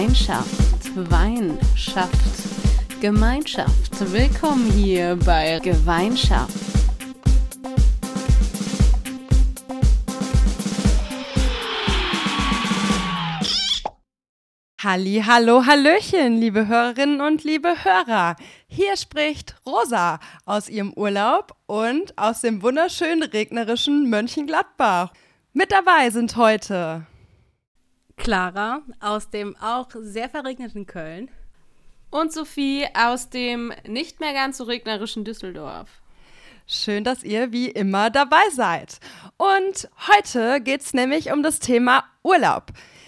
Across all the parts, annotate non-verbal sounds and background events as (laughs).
Gemeinschaft, Weinschaft, Gemeinschaft. Willkommen hier bei Gemeinschaft. Halli, hallo, hallöchen, liebe Hörerinnen und liebe Hörer. Hier spricht Rosa aus ihrem Urlaub und aus dem wunderschönen regnerischen Mönchengladbach. Mit dabei sind heute Clara aus dem auch sehr verregneten Köln und Sophie aus dem nicht mehr ganz so regnerischen Düsseldorf. Schön, dass ihr wie immer dabei seid. Und heute geht es nämlich um das Thema Urlaub.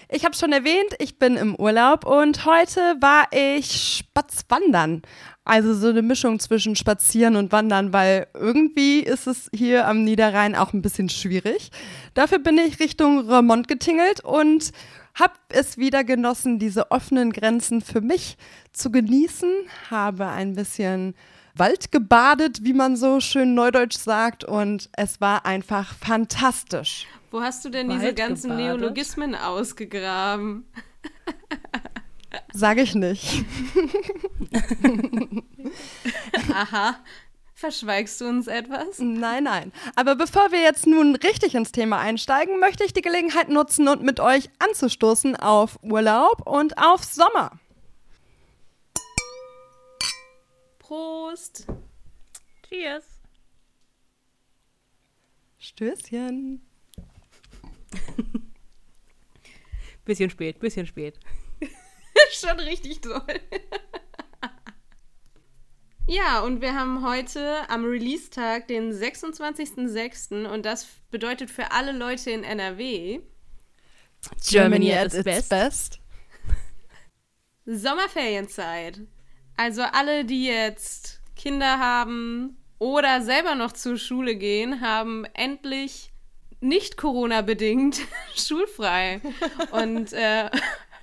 Ich habe schon erwähnt, ich bin im Urlaub und heute war ich Spatzwandern. Also so eine Mischung zwischen Spazieren und Wandern, weil irgendwie ist es hier am Niederrhein auch ein bisschen schwierig. Dafür bin ich Richtung Remont getingelt und habe es wieder genossen, diese offenen Grenzen für mich zu genießen, habe ein bisschen Wald gebadet, wie man so schön neudeutsch sagt, und es war einfach fantastisch. Wo hast du denn Wald diese ganzen gebadet? Neologismen ausgegraben? Sag ich nicht. (laughs) Aha. Verschweigst du uns etwas? Nein, nein. Aber bevor wir jetzt nun richtig ins Thema einsteigen, möchte ich die Gelegenheit nutzen und mit euch anzustoßen auf Urlaub und auf Sommer. Prost. Cheers. Stößchen. (laughs) bisschen spät, bisschen spät. (laughs) Schon richtig toll. Ja, und wir haben heute am Release-Tag den 26.06. und das bedeutet für alle Leute in NRW Germany at its best. best. Sommerferienzeit. Also alle, die jetzt Kinder haben oder selber noch zur Schule gehen, haben endlich nicht Corona-bedingt (laughs) schulfrei und äh,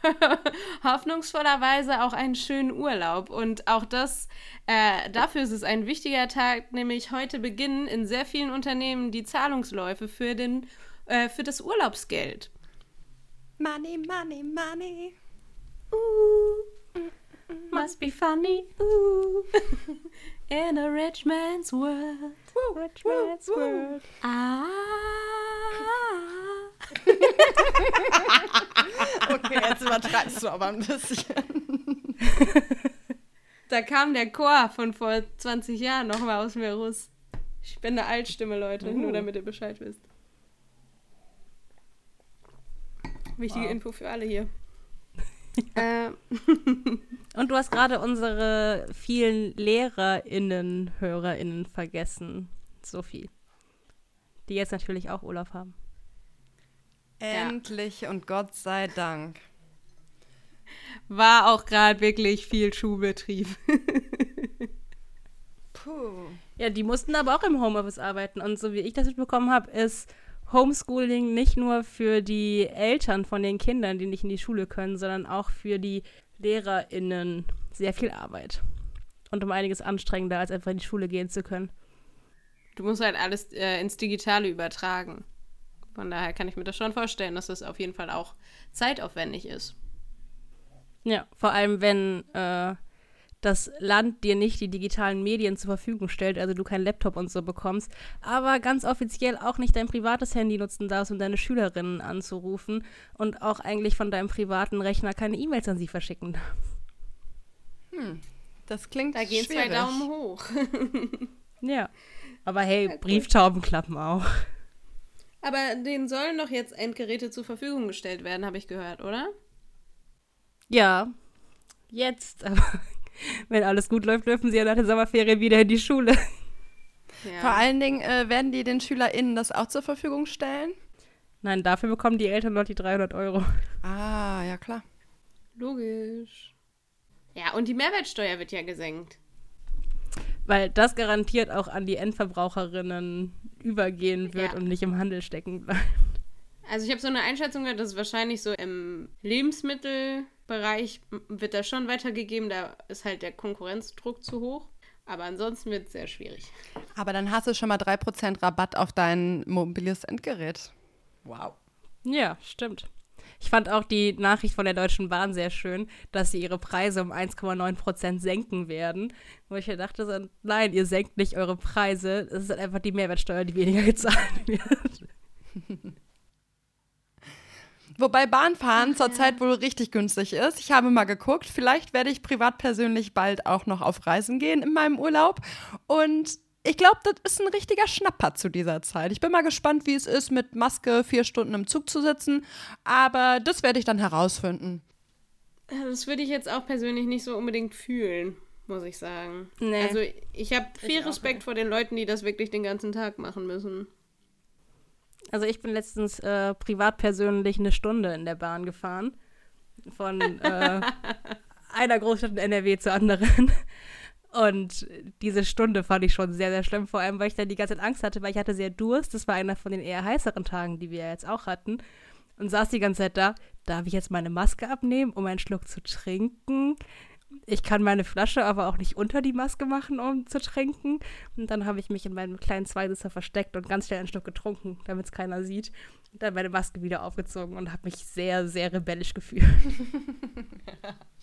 (laughs) hoffnungsvollerweise auch einen schönen Urlaub. Und auch das, äh, dafür ist es ein wichtiger Tag, nämlich heute beginnen in sehr vielen Unternehmen die Zahlungsläufe für, den, äh, für das Urlaubsgeld. Money, money, money. Ooh, must be funny. Ooh. (laughs) In a rich man's world. Woo, rich woo, man's woo. world. Ah. (laughs) okay, jetzt übertreibst du aber ein bisschen. da kam der Chor von vor 20 Jahren nochmal aus mir raus. Ich bin eine Altstimme, Leute, oh. nur damit ihr Bescheid wisst. Wichtige wow. Info für alle hier. (laughs) äh. Und du hast gerade unsere vielen LehrerInnen, HörerInnen vergessen, Sophie. Die jetzt natürlich auch Urlaub haben. Endlich ja. und Gott sei Dank. War auch gerade wirklich viel Schulbetrieb. (laughs) Puh. Ja, die mussten aber auch im Homeoffice arbeiten. Und so wie ich das mitbekommen habe, ist Homeschooling nicht nur für die Eltern von den Kindern, die nicht in die Schule können, sondern auch für die LehrerInnen sehr viel Arbeit. Und um einiges anstrengender, als einfach in die Schule gehen zu können. Du musst halt alles äh, ins Digitale übertragen. Von daher kann ich mir das schon vorstellen, dass das auf jeden Fall auch zeitaufwendig ist. Ja, vor allem wenn äh, das Land dir nicht die digitalen Medien zur Verfügung stellt, also du keinen Laptop und so bekommst, aber ganz offiziell auch nicht dein privates Handy nutzen darfst, um deine Schülerinnen anzurufen und auch eigentlich von deinem privaten Rechner keine E-Mails an sie verschicken darfst. Hm, das klingt Da gehen schwierig. zwei Daumen hoch. (laughs) ja, aber hey, Brieftauben klappen auch. Aber denen sollen doch jetzt Endgeräte zur Verfügung gestellt werden, habe ich gehört, oder? Ja, jetzt, aber (laughs) wenn alles gut läuft, dürfen sie ja nach der Sommerferien wieder in die Schule. (laughs) Ja. Vor allen Dingen äh, werden die den SchülerInnen das auch zur Verfügung stellen? Nein, dafür bekommen die Eltern noch die 300 Euro. Ah, ja klar. Logisch. Ja, und die Mehrwertsteuer wird ja gesenkt. Weil das garantiert auch an die Endverbraucherinnen übergehen wird ja. und nicht im Handel stecken bleibt. Also ich habe so eine Einschätzung, dass es wahrscheinlich so im Lebensmittel Bereich wird da schon weitergegeben. Da ist halt der Konkurrenzdruck zu hoch. Aber ansonsten wird es sehr schwierig. Aber dann hast du schon mal 3% Rabatt auf dein mobiles Endgerät. Wow. Ja, stimmt. Ich fand auch die Nachricht von der Deutschen Bahn sehr schön, dass sie ihre Preise um 1,9 Prozent senken werden. Wo ich mir dachte, so, nein, ihr senkt nicht eure Preise. Es ist halt einfach die Mehrwertsteuer, die weniger (laughs) gezahlt wird. Wobei Bahnfahren zurzeit wohl richtig günstig ist. Ich habe mal geguckt. Vielleicht werde ich privat persönlich bald auch noch auf Reisen gehen in meinem Urlaub. Und ich glaube, das ist ein richtiger Schnapper zu dieser Zeit. Ich bin mal gespannt, wie es ist, mit Maske vier Stunden im Zug zu sitzen. Aber das werde ich dann herausfinden. Das würde ich jetzt auch persönlich nicht so unbedingt fühlen, muss ich sagen. Nee. Also ich habe viel ich Respekt vor den Leuten, die das wirklich den ganzen Tag machen müssen. Also ich bin letztens äh, privat persönlich eine Stunde in der Bahn gefahren. Von äh, (laughs) einer Großstadt in NRW zur anderen. Und diese Stunde fand ich schon sehr, sehr schlimm, vor allem, weil ich dann die ganze Zeit Angst hatte, weil ich hatte sehr Durst. Das war einer von den eher heißeren Tagen, die wir jetzt auch hatten. Und saß die ganze Zeit da, darf ich jetzt meine Maske abnehmen, um einen Schluck zu trinken? ich kann meine Flasche aber auch nicht unter die Maske machen, um zu trinken. Und dann habe ich mich in meinem kleinen Zweisitzer versteckt und ganz schnell einen Schluck getrunken, damit es keiner sieht. Und dann meine Maske wieder aufgezogen und habe mich sehr, sehr rebellisch gefühlt. (laughs)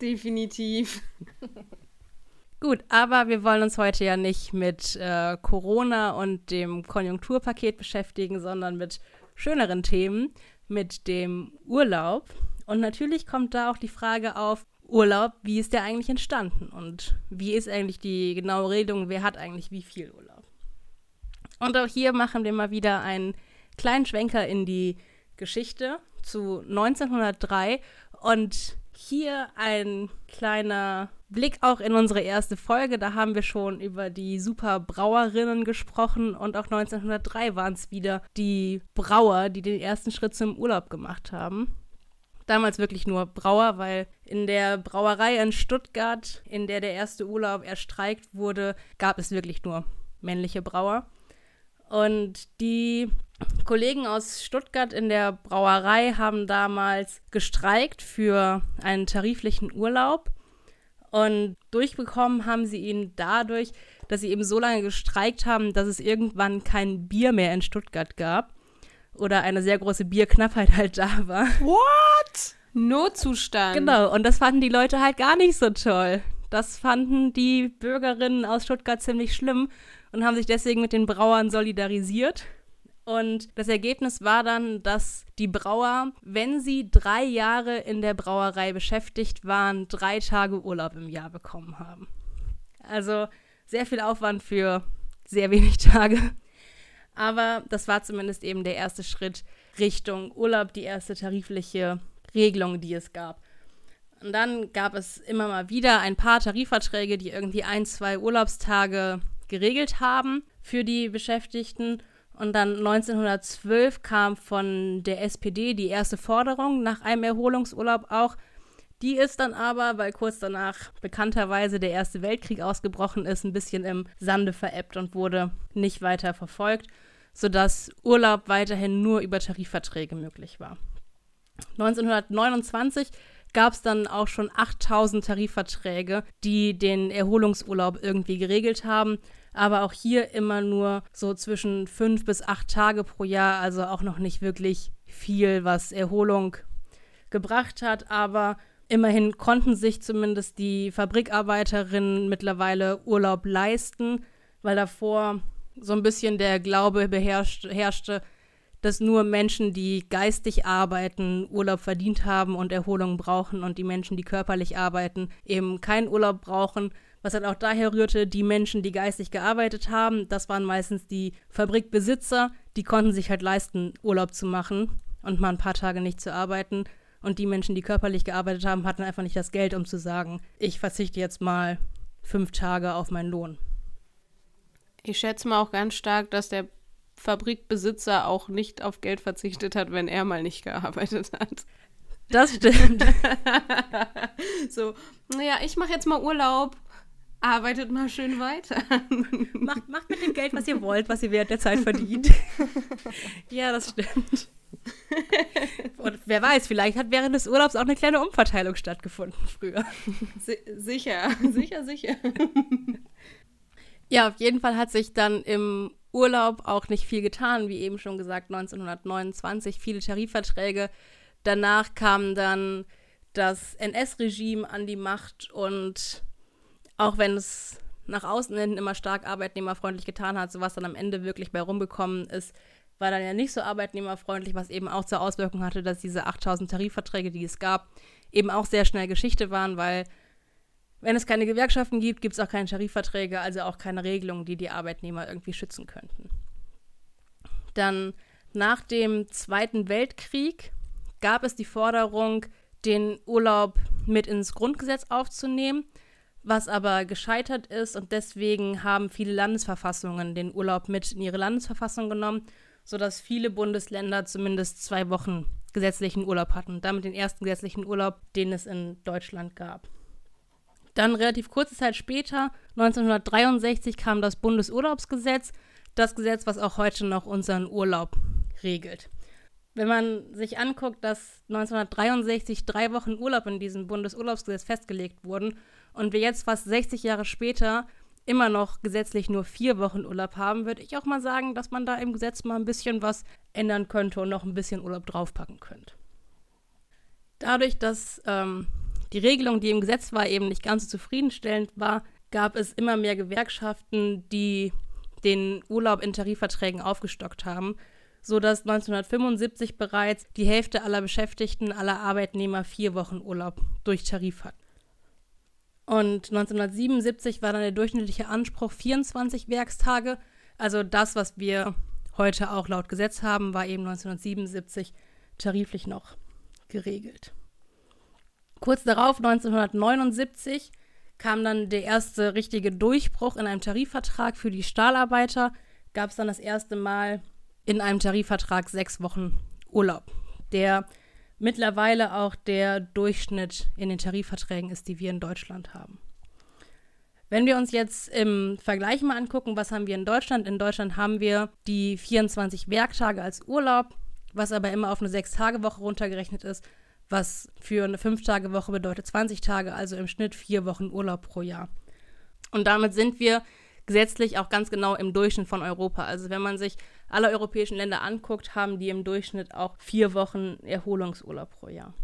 Definitiv. (laughs) Gut, aber wir wollen uns heute ja nicht mit äh, Corona und dem Konjunkturpaket beschäftigen, sondern mit schöneren Themen, mit dem Urlaub. Und natürlich kommt da auch die Frage auf, Urlaub, wie ist der eigentlich entstanden und wie ist eigentlich die genaue Regelung, wer hat eigentlich wie viel Urlaub. Und auch hier machen wir mal wieder einen kleinen Schwenker in die Geschichte zu 1903 und hier ein kleiner Blick auch in unsere erste Folge. Da haben wir schon über die Superbrauerinnen gesprochen und auch 1903 waren es wieder die Brauer, die den ersten Schritt zum Urlaub gemacht haben damals wirklich nur Brauer, weil in der Brauerei in Stuttgart, in der der erste Urlaub erstreikt wurde, gab es wirklich nur männliche Brauer. Und die Kollegen aus Stuttgart in der Brauerei haben damals gestreikt für einen tariflichen Urlaub. Und durchbekommen haben sie ihn dadurch, dass sie eben so lange gestreikt haben, dass es irgendwann kein Bier mehr in Stuttgart gab oder eine sehr große Bierknappheit (laughs) halt da war. What? Notzustand. Genau, und das fanden die Leute halt gar nicht so toll. Das fanden die Bürgerinnen aus Stuttgart ziemlich schlimm und haben sich deswegen mit den Brauern solidarisiert. Und das Ergebnis war dann, dass die Brauer, wenn sie drei Jahre in der Brauerei beschäftigt waren, drei Tage Urlaub im Jahr bekommen haben. Also sehr viel Aufwand für sehr wenig (laughs) Tage. Aber das war zumindest eben der erste Schritt Richtung Urlaub, die erste tarifliche Regelung, die es gab. Und dann gab es immer mal wieder ein paar Tarifverträge, die irgendwie ein, zwei Urlaubstage geregelt haben für die Beschäftigten. Und dann 1912 kam von der SPD die erste Forderung nach einem Erholungsurlaub auch. Die ist dann aber, weil kurz danach bekannterweise der Erste Weltkrieg ausgebrochen ist, ein bisschen im Sande verebbt und wurde nicht weiter verfolgt sodass Urlaub weiterhin nur über Tarifverträge möglich war. 1929 gab es dann auch schon 8000 Tarifverträge, die den Erholungsurlaub irgendwie geregelt haben. Aber auch hier immer nur so zwischen fünf bis acht Tage pro Jahr, also auch noch nicht wirklich viel, was Erholung gebracht hat. Aber immerhin konnten sich zumindest die Fabrikarbeiterinnen mittlerweile Urlaub leisten, weil davor so ein bisschen der Glaube herrschte, dass nur Menschen, die geistig arbeiten, Urlaub verdient haben und Erholung brauchen und die Menschen, die körperlich arbeiten, eben keinen Urlaub brauchen. Was halt auch daher rührte, die Menschen, die geistig gearbeitet haben, das waren meistens die Fabrikbesitzer, die konnten sich halt leisten, Urlaub zu machen und mal ein paar Tage nicht zu arbeiten. Und die Menschen, die körperlich gearbeitet haben, hatten einfach nicht das Geld, um zu sagen, ich verzichte jetzt mal fünf Tage auf meinen Lohn. Ich schätze mal auch ganz stark, dass der Fabrikbesitzer auch nicht auf Geld verzichtet hat, wenn er mal nicht gearbeitet hat. Das stimmt. (laughs) so, naja, ich mache jetzt mal Urlaub. Arbeitet mal schön weiter. (laughs) macht, macht mit dem Geld, was ihr wollt, was ihr während der Zeit verdient. (laughs) ja, das stimmt. Und wer weiß, vielleicht hat während des Urlaubs auch eine kleine Umverteilung stattgefunden früher. Si sicher, sicher, sicher. Ja, auf jeden Fall hat sich dann im Urlaub auch nicht viel getan, wie eben schon gesagt, 1929 viele Tarifverträge. Danach kam dann das NS-Regime an die Macht und auch wenn es nach außen hin immer stark arbeitnehmerfreundlich getan hat, so was dann am Ende wirklich bei rumgekommen ist, war dann ja nicht so arbeitnehmerfreundlich, was eben auch zur Auswirkung hatte, dass diese 8000 Tarifverträge, die es gab, eben auch sehr schnell Geschichte waren, weil wenn es keine Gewerkschaften gibt, gibt es auch keine Tarifverträge, also auch keine Regelungen, die die Arbeitnehmer irgendwie schützen könnten. Dann nach dem Zweiten Weltkrieg gab es die Forderung, den Urlaub mit ins Grundgesetz aufzunehmen, was aber gescheitert ist und deswegen haben viele Landesverfassungen den Urlaub mit in ihre Landesverfassung genommen, sodass viele Bundesländer zumindest zwei Wochen gesetzlichen Urlaub hatten, damit den ersten gesetzlichen Urlaub, den es in Deutschland gab. Dann relativ kurze Zeit später, 1963, kam das Bundesurlaubsgesetz, das Gesetz, was auch heute noch unseren Urlaub regelt. Wenn man sich anguckt, dass 1963 drei Wochen Urlaub in diesem Bundesurlaubsgesetz festgelegt wurden und wir jetzt fast 60 Jahre später immer noch gesetzlich nur vier Wochen Urlaub haben, würde ich auch mal sagen, dass man da im Gesetz mal ein bisschen was ändern könnte und noch ein bisschen Urlaub draufpacken könnte. Dadurch, dass ähm, die Regelung, die im Gesetz war, eben nicht ganz so zufriedenstellend war, gab es immer mehr Gewerkschaften, die den Urlaub in Tarifverträgen aufgestockt haben, sodass 1975 bereits die Hälfte aller Beschäftigten, aller Arbeitnehmer vier Wochen Urlaub durch Tarif hatten. Und 1977 war dann der durchschnittliche Anspruch 24 Werkstage. Also das, was wir heute auch laut Gesetz haben, war eben 1977 tariflich noch geregelt. Kurz darauf, 1979, kam dann der erste richtige Durchbruch in einem Tarifvertrag für die Stahlarbeiter. Gab es dann das erste Mal in einem Tarifvertrag sechs Wochen Urlaub, der mittlerweile auch der Durchschnitt in den Tarifverträgen ist, die wir in Deutschland haben. Wenn wir uns jetzt im Vergleich mal angucken, was haben wir in Deutschland? In Deutschland haben wir die 24 Werktage als Urlaub, was aber immer auf eine Sechs-Tage-Woche runtergerechnet ist was für eine Fünf-Tage-Woche bedeutet 20 Tage, also im Schnitt vier Wochen Urlaub pro Jahr. Und damit sind wir gesetzlich auch ganz genau im Durchschnitt von Europa. Also wenn man sich alle europäischen Länder anguckt, haben die im Durchschnitt auch vier Wochen Erholungsurlaub pro Jahr.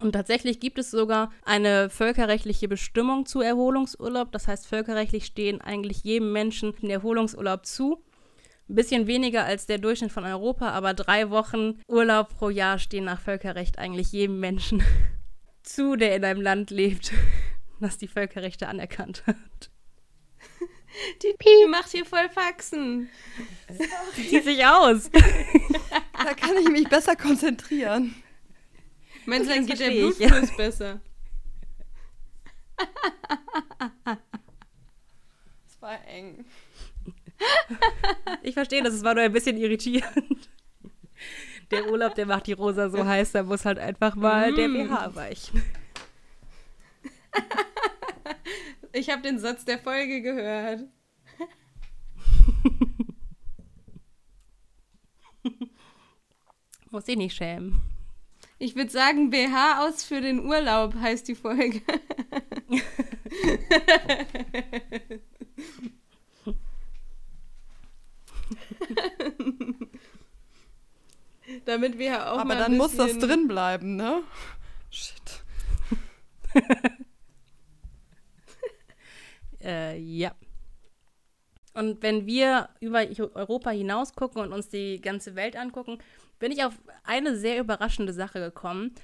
Und tatsächlich gibt es sogar eine völkerrechtliche Bestimmung zu Erholungsurlaub. Das heißt, völkerrechtlich stehen eigentlich jedem Menschen den Erholungsurlaub zu. Ein bisschen weniger als der Durchschnitt von Europa, aber drei Wochen Urlaub pro Jahr stehen nach Völkerrecht eigentlich jedem Menschen (laughs) zu, der in einem Land lebt, (laughs) das die Völkerrechte anerkannt hat. Die Pi macht hier voll Faxen. Die zieht sich aus. (laughs) da kann ich mich besser konzentrieren. Meinst du, dann geht der Blutfluss ja. besser? (laughs) Es war eng. ich verstehe das, es war nur ein bisschen irritierend. Der Urlaub, der macht die Rosa so heiß, da muss halt einfach mal mm. der BH weichen. (laughs) Ich habe den Satz der Folge gehört. (laughs) Muss ich nicht schämen. Ich würde sagen, BH aus für den Urlaub heißt die Folge. (laughs) Damit wir auch Aber dann muss das drin bleiben, ne? Shit. (laughs) äh, ja. Und wenn wir über Europa hinaus gucken und uns die ganze Welt angucken, bin ich auf eine sehr überraschende Sache gekommen.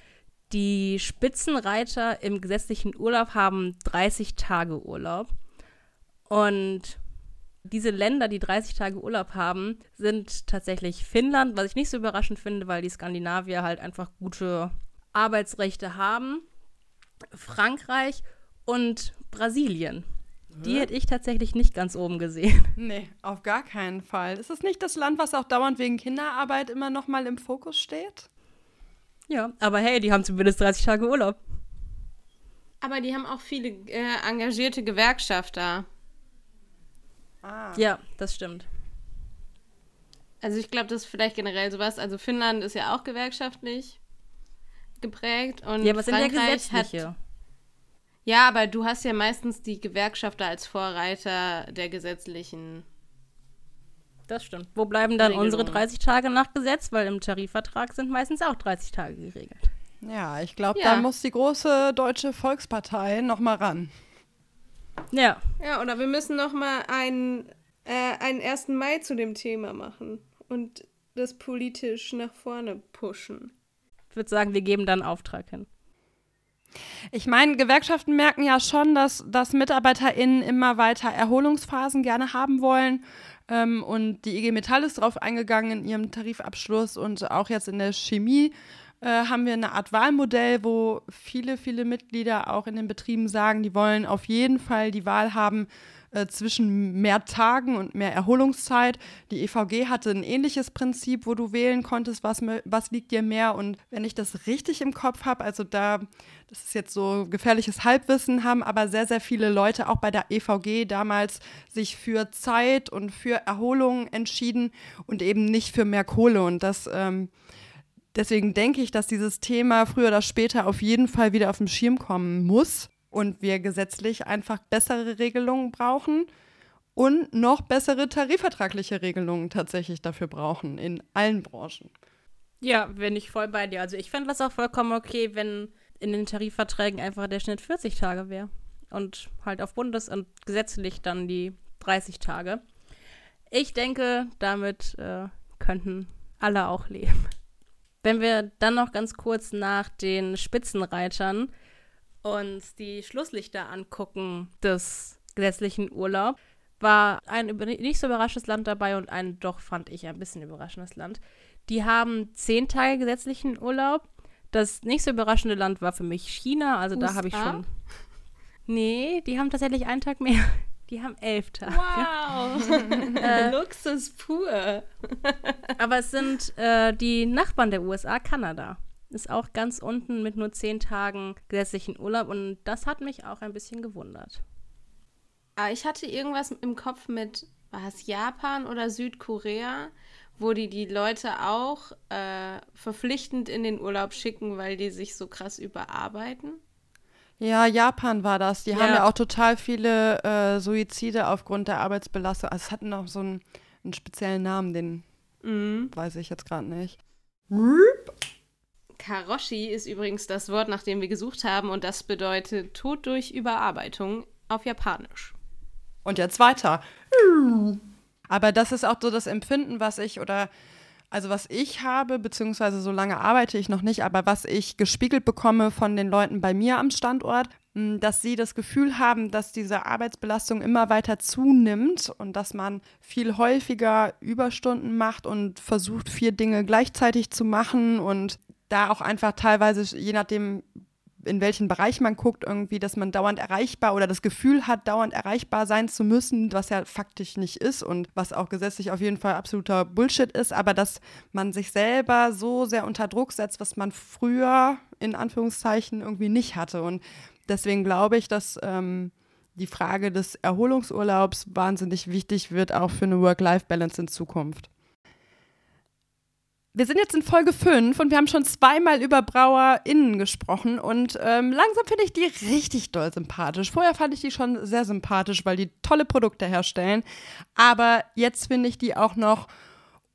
Die Spitzenreiter im gesetzlichen Urlaub haben 30 Tage Urlaub. Und diese Länder, die 30 Tage Urlaub haben, sind tatsächlich Finnland, was ich nicht so überraschend finde, weil die Skandinavier halt einfach gute Arbeitsrechte haben. Frankreich und Brasilien. Die hätte ich tatsächlich nicht ganz oben gesehen. (laughs) Nee, auf gar keinen Fall. Ist es nicht das Land, was auch dauernd wegen Kinderarbeit immer noch mal im Fokus steht? Ja, aber hey, die haben zumindest 30 Tage Urlaub. Aber die haben auch viele äh, engagierte Gewerkschafter. Ah. Ja, das stimmt. Also ich glaube, das ist vielleicht generell sowas. Also Finnland ist ja auch gewerkschaftlich geprägt und ja, aber Frankreich sind ja gesetzliche. Hat, ja, aber du hast ja meistens die Gewerkschafter als Vorreiter der gesetzlichen Das stimmt. Wo bleiben dann Regelung. unsere 30 Tage nach Gesetz? Weil im Tarifvertrag sind meistens auch 30 Tage geregelt. Ja, ich glaube, Ja. da muss die große deutsche Volkspartei noch mal ran. Ja, Ja, oder wir müssen noch mal einen, äh, einen 1. Mai zu dem Thema machen und das politisch nach vorne pushen. ich würde sagen, wir geben dann Auftrag hin. Ich meine, Gewerkschaften merken ja schon, dass, dass MitarbeiterInnen immer weiter Erholungsphasen gerne haben wollen. Ähm, und die IG Metall ist darauf eingegangen in ihrem Tarifabschluss und auch jetzt in der Chemie äh, haben wir eine Art Wahlmodell, wo viele, viele Mitglieder auch in den Betrieben sagen, die wollen auf jeden Fall die Wahl haben äh, zwischen mehr Tagen und mehr Erholungszeit. Die EVG hatte ein ähnliches Prinzip, wo du wählen konntest, was, was liegt dir mehr. Und wenn ich das richtig im Kopf habe, also da, das ist jetzt so gefährliches Halbwissen, haben aber sehr, sehr viele Leute auch bei der EVG damals sich für Zeit und für Erholung entschieden und eben nicht für mehr Kohle. Und das ähm, deswegen denke ich, dass dieses Thema früher oder später auf jeden Fall wieder auf den Schirm kommen muss und wir gesetzlich einfach bessere Regelungen brauchen und noch bessere tarifvertragliche Regelungen tatsächlich dafür brauchen in allen Branchen. Ja, bin ich voll bei dir. Also ich fände das auch vollkommen okay, wenn in den Tarifverträgen einfach der Schnitt 40 Tage wäre. Und halt auf Bundes- und gesetzlich dann die 30 Tage. Ich denke, damit äh, könnten alle auch leben. Wenn wir dann noch ganz kurz nach den Spitzenreitern uns die Schlusslichter angucken des gesetzlichen Urlaubs, war ein nicht so überraschendes Land dabei und ein doch, fand ich, ein bisschen überraschendes Land. Die haben zehn Tage gesetzlichen Urlaub. Das nicht so überraschende Land war für mich China. Also da habe ich USA? schon. Nee, die haben tatsächlich einen Tag mehr. (laughs) Die haben elf Tage. Wow! (laughs) (laughs) Luxus pur. Aber es sind äh, die Nachbarn der USA, Kanada. Ist auch ganz unten mit nur zehn Tagen gesetzlichen Urlaub und das hat mich auch ein bisschen gewundert. Ah, ich hatte irgendwas im Kopf mit, war es Japan oder Südkorea, wo die die Leute auch äh, verpflichtend in den Urlaub schicken, weil die sich so krass überarbeiten. Ja, Japan war das. Die Ja. haben ja auch total viele äh, Suizide aufgrund der Arbeitsbelastung. Also es hatten auch so einen, einen speziellen Namen, den Mhm. weiß ich jetzt gerade nicht. Karoshi ist übrigens das Wort, nach dem wir gesucht haben, und das bedeutet Tod durch Überarbeitung auf Japanisch. Und jetzt weiter. Aber das ist auch so das Empfinden, was ich oder also was ich habe, beziehungsweise so lange arbeite ich noch nicht, aber was ich gespiegelt bekomme von den Leuten bei mir am Standort, mh, dass sie das Gefühl haben, dass diese Arbeitsbelastung immer weiter zunimmt und dass man viel häufiger Überstunden macht und versucht, vier Dinge gleichzeitig zu machen und da auch einfach teilweise, je nachdem, in welchen Bereich man guckt, irgendwie, dass man dauernd erreichbar oder das Gefühl hat, dauernd erreichbar sein zu müssen, was ja faktisch nicht ist und was auch gesetzlich auf jeden Fall absoluter Bullshit ist, aber dass man sich selber so sehr unter Druck setzt, was man früher in Anführungszeichen irgendwie nicht hatte. Und deswegen glaube ich, dass ähm, die Frage des Erholungsurlaubs wahnsinnig wichtig wird, auch für eine Work-Life-Balance in Zukunft. Wir sind jetzt in Folge 5 und wir haben schon zweimal über BrauerInnen gesprochen und ähm, langsam finde ich die richtig doll sympathisch. Vorher fand ich die schon sehr sympathisch, weil die tolle Produkte herstellen. Aber jetzt finde ich die auch noch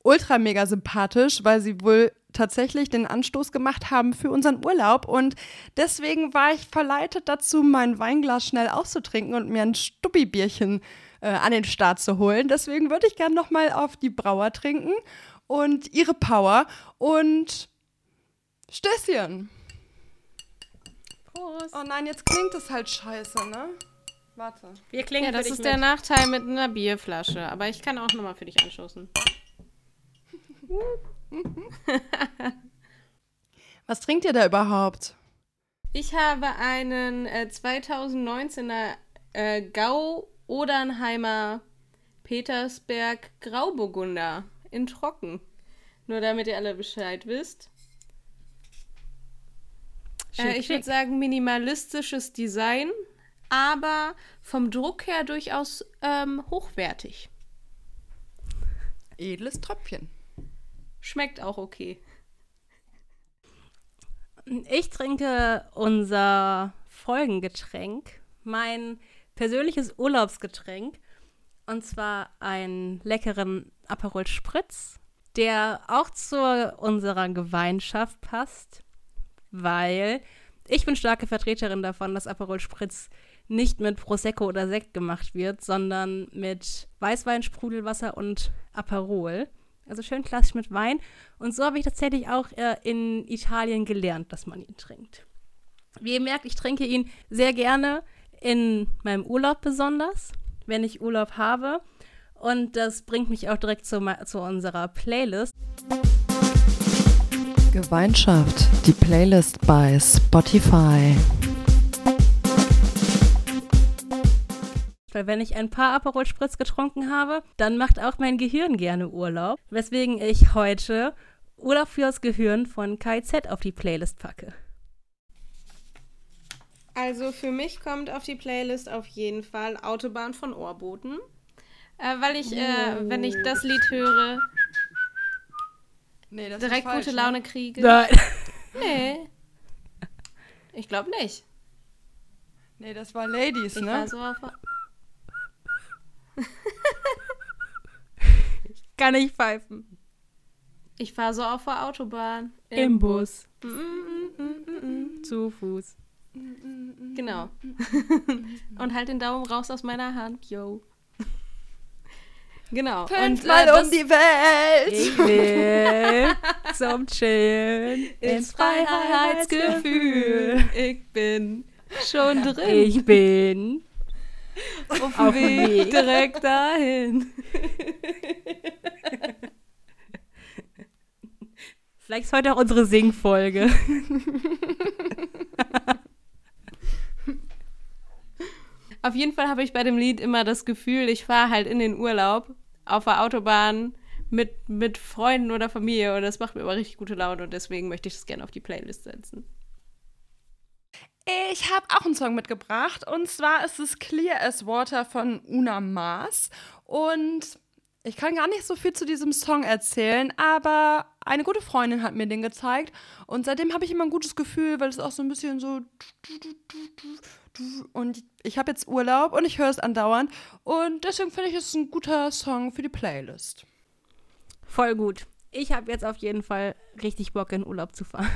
ultra mega sympathisch, weil sie wohl tatsächlich den Anstoß gemacht haben für unseren Urlaub. Und deswegen war ich verleitet dazu, mein Weinglas schnell auszutrinken und mir ein Stubbi-Bierchen äh, an den Start zu holen. Deswegen würde ich gerne nochmal auf die Brauer trinken und ihre Power und Stößchen. Prost. Oh nein, jetzt klingt es halt scheiße, ne? Warte. Wir klingen Ja, das ist der mit. Nachteil mit einer Bierflasche. Aber ich kann auch nochmal für dich anstoßen. (laughs) Was trinkt ihr da überhaupt? Ich habe einen äh, 2019er äh, Gau Odernheimer Petersberg Grauburgunder in Trocken. Nur damit ihr alle Bescheid wisst. Äh, ich würde sagen, minimalistisches Design, aber vom Druck her durchaus ähm, hochwertig. Edles Tröpfchen. Schmeckt auch okay. Ich trinke unser Folgengetränk, mein persönliches Urlaubsgetränk Und zwar einen leckeren Aperol Spritz, der auch zu unserer Gemeinschaft passt, weil ich bin starke Vertreterin davon, dass Aperol Spritz nicht mit Prosecco oder Sekt gemacht wird, sondern mit Weißwein, Sprudelwasser und Aperol. Also schön klassisch mit Wein. Und so habe ich tatsächlich auch äh, in Italien gelernt, dass man ihn trinkt. Wie ihr merkt, ich trinke ihn sehr gerne in meinem Urlaub besonders, wenn ich Urlaub habe. Und das bringt mich auch direkt zu, zu unserer Playlist. Gemeinschaft, die Playlist bei Spotify. Weil wenn ich ein paar Aperol Spritz getrunken habe, dann macht auch mein Gehirn gerne Urlaub. Weswegen ich heute Urlaub fürs Gehirn von KZ auf die Playlist packe. Also für mich kommt auf die Playlist auf jeden Fall Autobahn von Ohrboten. Äh, weil ich, äh, wenn ich das Lied höre, nee, direkt falsch, gute Laune ne? kriege. Nein. Nee. Ich glaube nicht. Nee, das war Ladies, ich ne? War so auf (laughs) Kann ich pfeifen. ich fahre so auf der Autobahn. Im Bus. Mm, mm, mm, mm, mm. Zu Fuß. Genau. (laughs) Und halt den Daumen raus aus meiner Hand, yo. (laughs) Genau. Fünfmal Und, äh, um die Welt. Ich (laughs) will zum Chillen ins Freiheitsgefühl. Ich bin schon drin. Ich bin auf dem Weg Weg. direkt dahin. Vielleicht ist heute auch unsere Singfolge. Auf jeden Fall habe ich bei dem Lied immer das Gefühl, ich fahre halt in den Urlaub auf der Autobahn mit, mit Freunden oder Familie und das macht mir aber richtig gute Laune und deswegen möchte ich das gerne auf die Playlist setzen. Ich habe auch einen Song mitgebracht und zwar ist es Clear as Water von Una Mars und ich kann gar nicht so viel zu diesem Song erzählen, aber eine gute Freundin hat mir den gezeigt und seitdem habe ich immer ein gutes Gefühl, weil es auch so ein bisschen so und ich habe jetzt Urlaub und ich höre es andauernd und deswegen finde ich es ein guter Song für die Playlist. Voll gut. Ich habe jetzt auf jeden Fall richtig Bock, in Urlaub zu fahren.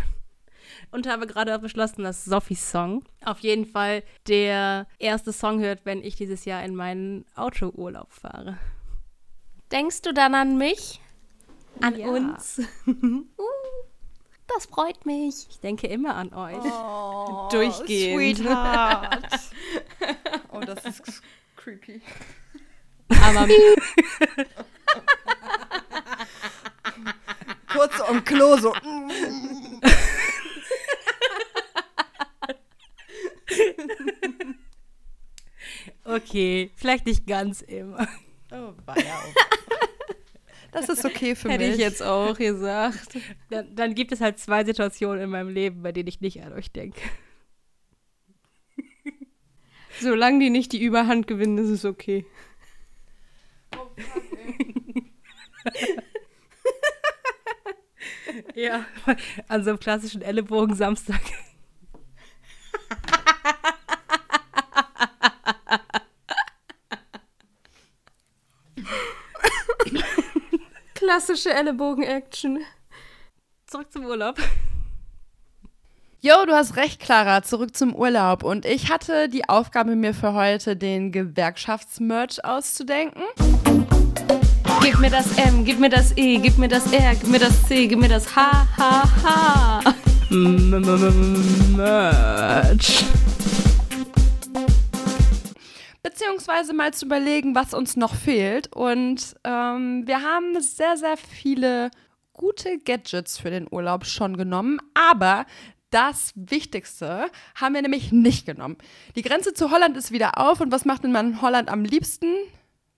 Und habe gerade beschlossen, dass Sophies Song auf jeden Fall der erste Song hört, wenn ich dieses Jahr in meinen Autourlaub fahre. Denkst du dann an mich? An Ja. uns? (laughs) uh, das freut mich. Ich denke immer an euch. Oh, Durchgehend. Sweetheart. (laughs) oh, das ist creepy. Aber (laughs) Kurz um Klo so. Okay, vielleicht nicht ganz immer. Oh, weia. (laughs) Das ist okay für hätte mich. ich jetzt auch gesagt. (laughs) Dann, dann gibt es halt zwei Situationen in meinem Leben, bei denen ich nicht an euch denke. (laughs) Solange die nicht die Überhand gewinnen, ist es okay. Ja, an so einem klassischen Ellenbogen-Samstag. Klassische Ellenbogen-Action. Zurück zum Urlaub. Jo, du hast recht, Clara. Zurück zum Urlaub. Und ich hatte die Aufgabe, mir für heute den Gewerkschaftsmerch auszudenken. Gib mir das M, gib mir das E, gib mir das R, gib mir das C, gib mir das H, H, H. Merch. Beziehungsweise mal zu überlegen, was uns noch fehlt. Und ähm, wir haben sehr, sehr viele gute Gadgets für den Urlaub schon genommen. Aber das Wichtigste haben wir nämlich nicht genommen. Die Grenze zu Holland ist wieder auf. Und was macht denn man in Holland am liebsten?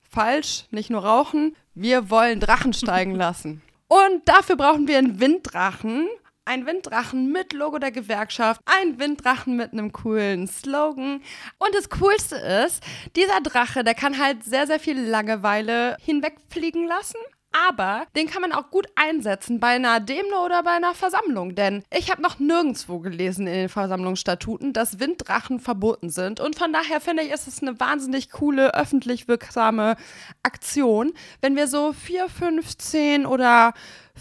Falsch, nicht nur rauchen. Wir wollen Drachen steigen (laughs) lassen. Und dafür brauchen wir einen Winddrachen. Ein Winddrachen mit Logo der Gewerkschaft, ein Winddrachen mit einem coolen Slogan. Und das Coolste ist, dieser Drache, der kann halt sehr, sehr viel Langeweile hinwegfliegen lassen. Aber den kann man auch gut einsetzen bei einer Demo oder bei einer Versammlung. Denn ich habe noch nirgendwo gelesen in den Versammlungsstatuten, dass Winddrachen verboten sind. Und von daher finde ich, ist es eine wahnsinnig coole, öffentlich wirksame Aktion, wenn wir so 4, 15 oder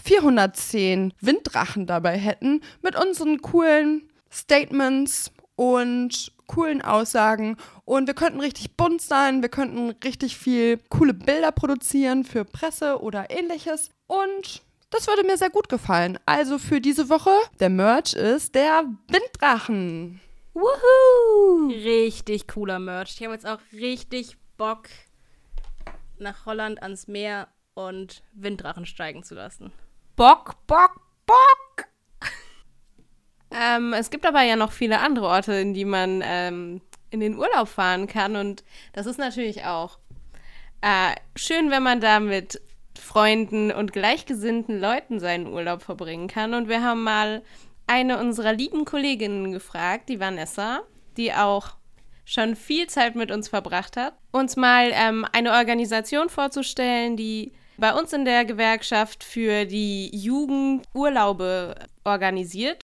410 Winddrachen dabei hätten mit unseren coolen Statements und coolen Aussagen und wir könnten richtig bunt sein, wir könnten richtig viel coole Bilder produzieren für Presse oder ähnliches und das würde mir sehr gut gefallen. Also für diese Woche, der Merch ist der Winddrachen. Wuhu! Richtig cooler Merch. Ich habe jetzt auch richtig Bock, nach Holland ans Meer und Winddrachen steigen zu lassen. Bock, Bock, Bock! Ähm, es gibt aber ja noch viele andere Orte, in die man ähm, in den Urlaub fahren kann. Und das ist natürlich auch äh, schön, wenn man da mit Freunden und gleichgesinnten Leuten seinen Urlaub verbringen kann. Und wir haben mal eine unserer lieben Kolleginnen gefragt, die Vanessa, die auch schon viel Zeit mit uns verbracht hat, uns mal ähm, eine Organisation vorzustellen, die bei uns in der Gewerkschaft für die Jugend Urlaube organisiert.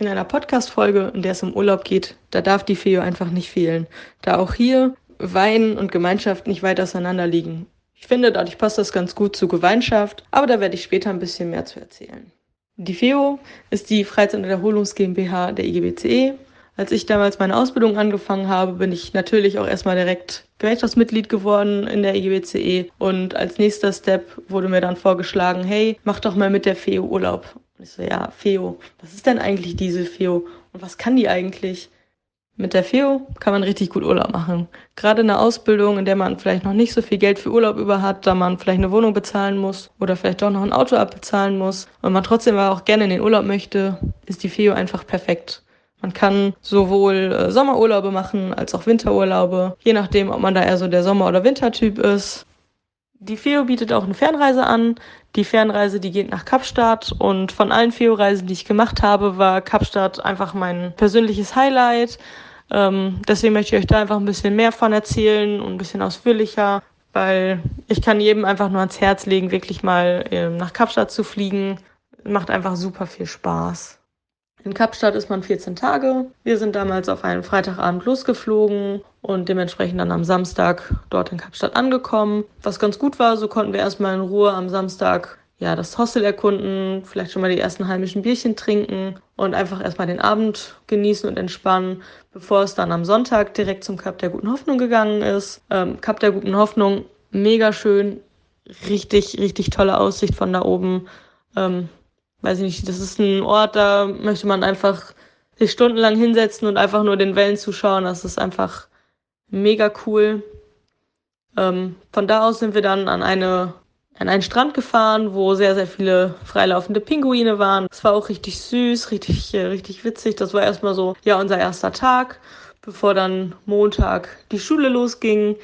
In einer Podcast-Folge, in der es um Urlaub geht, da darf die FEO einfach nicht fehlen, da auch hier Wein und Gemeinschaft nicht weit auseinander liegen. Ich finde, dadurch passt das ganz gut zu Gemeinschaft, aber da werde ich später ein bisschen mehr zu erzählen. Die FEO ist die Freizeit- und Erholungs GmbH der IGBCE. Als ich damals meine Ausbildung angefangen habe, bin ich natürlich auch erstmal direkt Gewerkschaftsmitglied geworden in der IGBCE und als nächster Step wurde mir dann vorgeschlagen, hey, mach doch mal mit der FEO Urlaub. Und ich so, ja, Feo, was ist denn eigentlich diese Feo und was kann die eigentlich? Mit der Feo kann man richtig gut Urlaub machen. Gerade in einer Ausbildung, in der man vielleicht noch nicht so viel Geld für Urlaub über hat, da man vielleicht eine Wohnung bezahlen muss oder vielleicht doch noch ein Auto abbezahlen muss und man trotzdem aber auch gerne in den Urlaub möchte, ist die Feo einfach perfekt. Man kann sowohl äh, Sommerurlaube machen als auch Winterurlaube, je nachdem, ob man da eher so der Sommer- oder Wintertyp ist. Die FEO bietet auch eine Fernreise an. Die Fernreise, die geht nach Kapstadt und von allen FEO-Reisen, die ich gemacht habe, war Kapstadt einfach mein persönliches Highlight. Ähm, deswegen möchte ich euch da einfach ein bisschen mehr von erzählen und ein bisschen ausführlicher, weil ich kann jedem einfach nur ans Herz legen, wirklich mal äh, nach Kapstadt zu fliegen. Macht einfach super viel Spaß. In Kapstadt ist man 14 Tage. Wir sind damals auf einen Freitagabend losgeflogen und dementsprechend dann am Samstag dort in Kapstadt angekommen. Was ganz gut war, so konnten wir erstmal in Ruhe am Samstag ja, das Hostel erkunden, vielleicht schon mal die ersten heimischen Bierchen trinken und einfach erstmal den Abend genießen und entspannen, bevor es dann am Sonntag direkt zum Kap der Guten Hoffnung gegangen ist. Ähm, Kap der Guten Hoffnung, mega schön, richtig, richtig tolle Aussicht von da oben. Ähm, weiß ich nicht, das ist ein Ort, da möchte man einfach sich stundenlang hinsetzen und einfach nur den Wellen zuschauen. Das ist einfach mega cool. Ähm, von da aus sind wir dann an eine an einen Strand gefahren, wo sehr, sehr viele freilaufende Pinguine waren. Es war auch richtig süß, richtig, äh, richtig witzig. Das war erstmal so, ja, unser erster Tag, bevor dann Montag die Schule losging,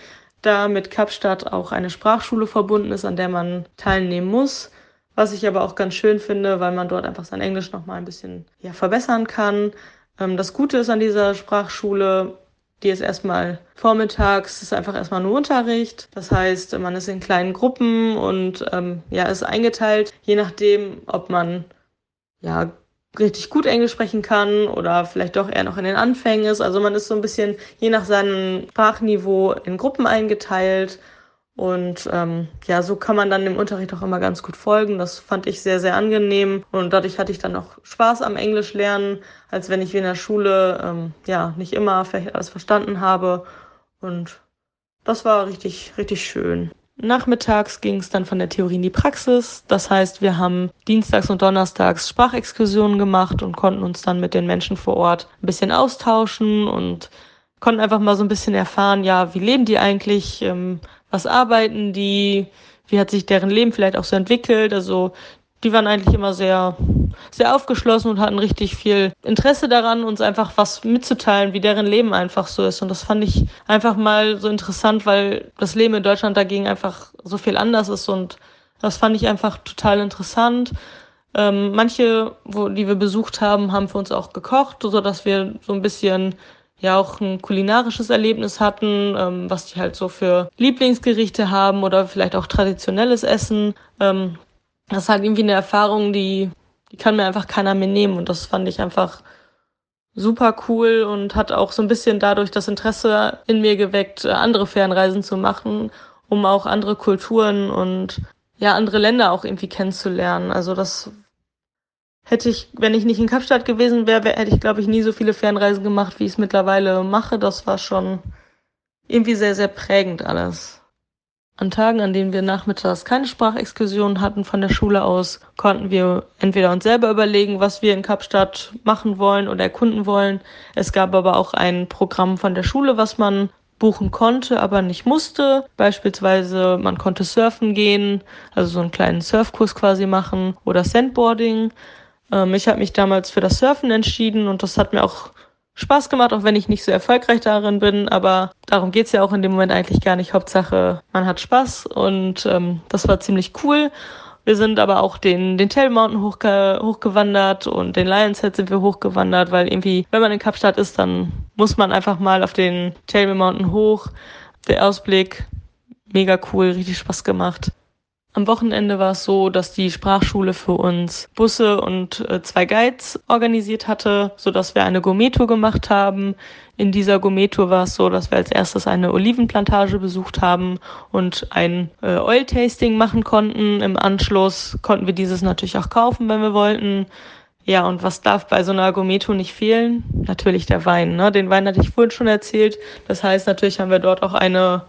da mit Kapstadt auch eine Sprachschule verbunden ist, an der man teilnehmen muss. Was ich aber auch ganz schön finde, weil man dort einfach sein Englisch nochmal ein bisschen ja, verbessern kann. Ähm, das Gute ist an dieser Sprachschule, die ist erstmal vormittags, ist einfach erstmal nur Unterricht. Das heißt, man ist in kleinen Gruppen und ähm, ja, ist eingeteilt, je nachdem, ob man ja richtig gut Englisch sprechen kann oder vielleicht doch eher noch in den Anfängen ist. Also man ist so ein bisschen je nach seinem Sprachniveau in Gruppen eingeteilt und ähm, ja, so kann man dann dem Unterricht auch immer ganz gut folgen. Das fand ich sehr, sehr angenehm. Und dadurch hatte ich dann auch Spaß am Englisch lernen, als wenn ich wie in der Schule ähm, ja nicht immer vielleicht alles verstanden habe. Und das war richtig, richtig schön. Nachmittags ging es dann von der Theorie in die Praxis. Das heißt, wir haben dienstags und donnerstags Sprachexkursionen gemacht und konnten uns dann mit den Menschen vor Ort ein bisschen austauschen und konnten einfach mal so ein bisschen erfahren, ja, wie leben die eigentlich, ähm, was arbeiten die, wie hat sich deren Leben vielleicht auch so entwickelt. Also die waren eigentlich immer sehr, sehr aufgeschlossen und hatten richtig viel Interesse daran, uns einfach was mitzuteilen, wie deren Leben einfach so ist. Und das fand ich einfach mal so interessant, weil das Leben in Deutschland dagegen einfach so viel anders ist und das fand ich einfach total interessant. Ähm, manche, wo, die wir besucht haben, haben für uns auch gekocht, so dass wir so ein bisschen ja auch ein kulinarisches Erlebnis hatten, ähm, was die halt so für Lieblingsgerichte haben oder vielleicht auch traditionelles Essen. Ähm, das ist halt irgendwie eine Erfahrung, die, die kann mir einfach keiner mehr nehmen und das fand ich einfach super cool und hat auch so ein bisschen dadurch das Interesse in mir geweckt, andere Fernreisen zu machen, um auch andere Kulturen und ja, andere Länder auch irgendwie kennenzulernen. Also das hätte ich, wenn ich nicht in Kapstadt gewesen wäre, hätte ich, glaube ich, nie so viele Fernreisen gemacht, wie ich es mittlerweile mache. Das war schon irgendwie sehr, sehr prägend alles. An Tagen, an denen wir nachmittags keine Sprachexkursion hatten von der Schule aus, konnten wir entweder uns selber überlegen, was wir in Kapstadt machen wollen oder erkunden wollen. Es gab aber auch ein Programm von der Schule, was man buchen konnte, aber nicht musste. Beispielsweise, man konnte surfen gehen, also so einen kleinen Surfkurs quasi machen oder Sandboarding. Ähm, ich habe mich damals für das Surfen entschieden und das hat mir auch Spaß gemacht, auch wenn ich nicht so erfolgreich darin bin. Aber darum geht's ja auch in dem Moment eigentlich gar nicht. Hauptsache, man hat Spaß und ähm, das war ziemlich cool. Wir sind aber auch den, den Tell Mountain hochge hochgewandert und den Lions Head sind wir hochgewandert, weil irgendwie, wenn man in Kapstadt ist, dann muss man einfach mal auf den Tell Mountain hoch. Der Ausblick, mega cool, richtig Spaß gemacht. Am Wochenende war es so, dass die Sprachschule für uns Busse und äh, zwei Guides organisiert hatte, so dass wir eine Gourmet-Tour gemacht haben. In dieser Gourmet-Tour war es so, dass wir als erstes eine Olivenplantage besucht haben und ein äh, Oil-Tasting machen konnten. Im Anschluss konnten wir dieses natürlich auch kaufen, wenn wir wollten. Ja, und was darf bei so einer Gourmet-Tour nicht fehlen? Natürlich der Wein. Ne? Den Wein hatte ich vorhin schon erzählt. Das heißt, natürlich haben wir dort auch eine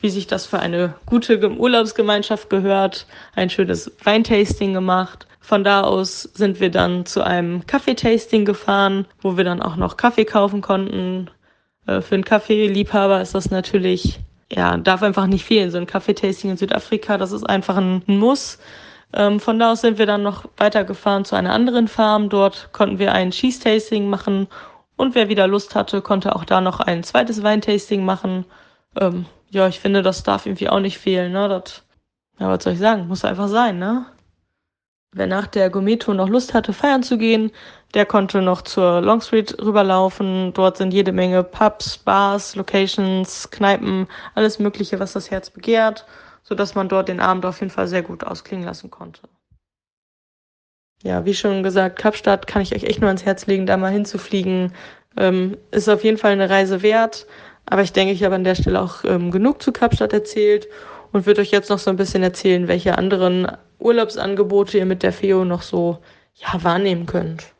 wie sich das für eine gute Urlaubsgemeinschaft gehört, ein schönes Weintasting gemacht. Von da aus sind wir dann zu einem Kaffeetasting gefahren, wo wir dann auch noch Kaffee kaufen konnten. Äh, für einen Kaffeeliebhaber ist das natürlich, ja, darf einfach nicht fehlen. So ein Kaffeetasting in Südafrika, das ist einfach ein Muss. Ähm, von da aus sind wir dann noch weitergefahren zu einer anderen Farm. Dort konnten wir ein Cheese-Tasting machen und wer wieder Lust hatte, konnte auch da noch ein zweites Weintasting machen. Ähm, ja, ich finde, das darf irgendwie auch nicht fehlen, ne? Das, ja, was soll ich sagen? Muss einfach sein, ne? Wer nach der Gourmet-Tour noch Lust hatte, feiern zu gehen, der konnte noch zur Long Street rüberlaufen. Dort sind jede Menge Pubs, Bars, Locations, Kneipen, alles Mögliche, was das Herz begehrt, sodass man dort den Abend auf jeden Fall sehr gut ausklingen lassen konnte. Ja, wie schon gesagt, Kapstadt kann ich euch echt nur ans Herz legen, da mal hinzufliegen. Ähm, ist auf jeden Fall eine Reise wert. Aber ich denke, ich habe an der Stelle auch ähm, genug zu Kapstadt erzählt und würde euch jetzt noch so ein bisschen erzählen, welche anderen Urlaubsangebote ihr mit der FEO noch so ja, wahrnehmen könnt.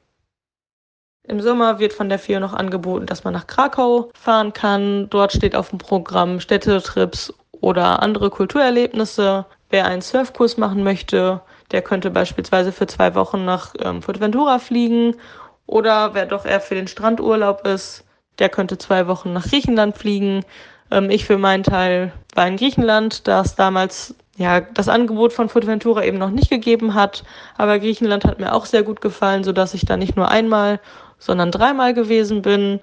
Im Sommer wird von der FEO noch angeboten, dass man nach Krakau fahren kann. Dort steht auf dem Programm Städtetrips oder andere Kulturerlebnisse. Wer einen Surfkurs machen möchte, der könnte beispielsweise für zwei Wochen nach ähm, Fuerteventura fliegen. Oder wer doch eher für den Strandurlaub ist, der könnte zwei Wochen nach Griechenland fliegen. Ähm, ich für meinen Teil war in Griechenland, da es damals ja das Angebot von Fuerteventura eben noch nicht gegeben hat. Aber Griechenland hat mir auch sehr gut gefallen, so dass ich da nicht nur einmal, sondern dreimal gewesen bin.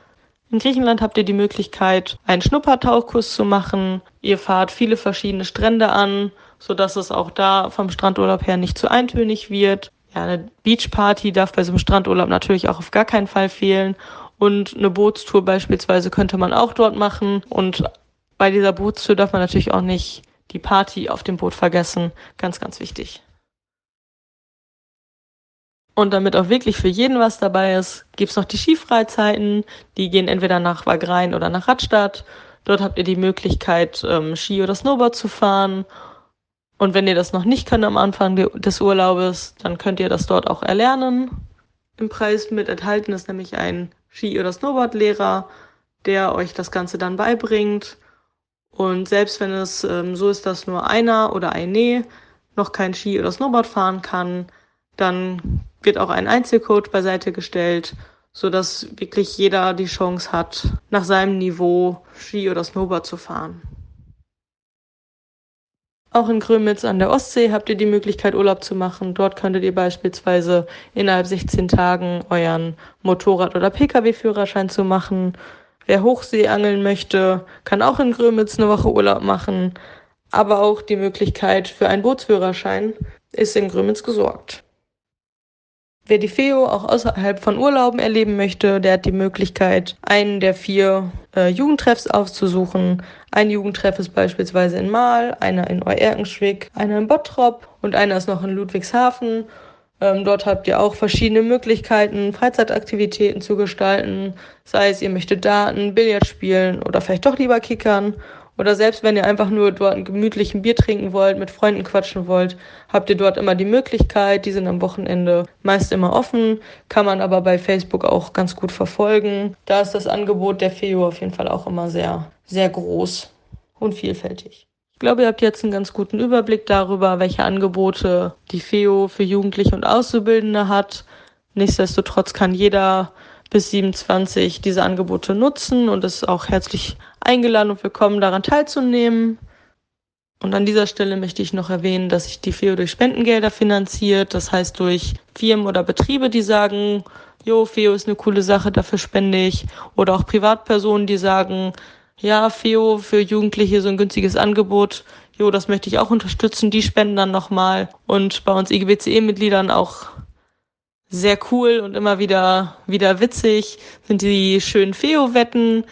In Griechenland habt ihr die Möglichkeit, einen Schnuppertauchkurs zu machen. Ihr fahrt viele verschiedene Strände an, so dass es auch da vom Strandurlaub her nicht zu eintönig wird. Ja, eine Beachparty darf bei so einem Strandurlaub natürlich auch auf gar keinen Fall fehlen. Und eine Bootstour beispielsweise könnte man auch dort machen. Und bei dieser Bootstour darf man natürlich auch nicht die Party auf dem Boot vergessen. Ganz, ganz wichtig. Und damit auch wirklich für jeden was dabei ist, gibt's noch die Skifreizeiten. Die gehen entweder nach Wagrain oder nach Radstadt. Dort habt ihr die Möglichkeit, ähm, Ski oder Snowboard zu fahren. Und wenn ihr das noch nicht könnt am Anfang des Urlaubes, dann könnt ihr das dort auch erlernen. Im Preis mit enthalten ist nämlich ein Ski- oder Snowboardlehrer, der euch das Ganze dann beibringt. Und selbst wenn es ähm, so ist, dass nur einer oder eine noch kein Ski oder Snowboard fahren kann, dann wird auch ein Einzelcoach beiseite gestellt, so dass wirklich jeder die Chance hat, nach seinem Niveau Ski oder Snowboard zu fahren. Auch in Grömitz an der Ostsee habt ihr die Möglichkeit, Urlaub zu machen. Dort könntet ihr beispielsweise innerhalb 16 Tagen euren Motorrad- oder Pkw-Führerschein zu machen. Wer Hochsee angeln möchte, kann auch in Grömitz eine Woche Urlaub machen. Aber auch die Möglichkeit für einen Bootsführerschein ist in Grömitz gesorgt. Wer die FEO auch außerhalb von Urlauben erleben möchte, der hat die Möglichkeit, einen der vier äh, Jugendtreffs aufzusuchen. Ein Jugendtreff ist beispielsweise in Mahl, einer in Euerkenschwick, einer in Bottrop und einer ist noch in Ludwigshafen. Ähm, dort habt ihr auch verschiedene Möglichkeiten, Freizeitaktivitäten zu gestalten. Sei es, ihr möchtet Daten, Billard spielen oder vielleicht doch lieber kickern. Oder selbst wenn ihr einfach nur dort einen gemütlichen Bier trinken wollt, mit Freunden quatschen wollt, habt ihr dort immer die Möglichkeit. Die sind am Wochenende meist immer offen, kann man aber bei Facebook auch ganz gut verfolgen. Da ist das Angebot der FEO auf jeden Fall auch immer sehr, sehr groß und vielfältig. Ich glaube, ihr habt jetzt einen ganz guten Überblick darüber, welche Angebote die FEO für Jugendliche und Auszubildende hat. Nichtsdestotrotz kann jeder bis 27 diese Angebote nutzen und ist auch herzlich eingeladen und willkommen daran teilzunehmen. Und an dieser Stelle möchte ich noch erwähnen, dass sich die FEO durch Spendengelder finanziert. Das heißt durch Firmen oder Betriebe, die sagen, jo, FEO ist eine coole Sache, dafür spende ich. Oder auch Privatpersonen, die sagen, ja, FEO für Jugendliche so ein günstiges Angebot. Jo, das möchte ich auch unterstützen. Die spenden dann nochmal. Und bei uns IGBCE-Mitgliedern auch sehr cool und immer wieder, wieder witzig sind die schönen Feo-Wetten,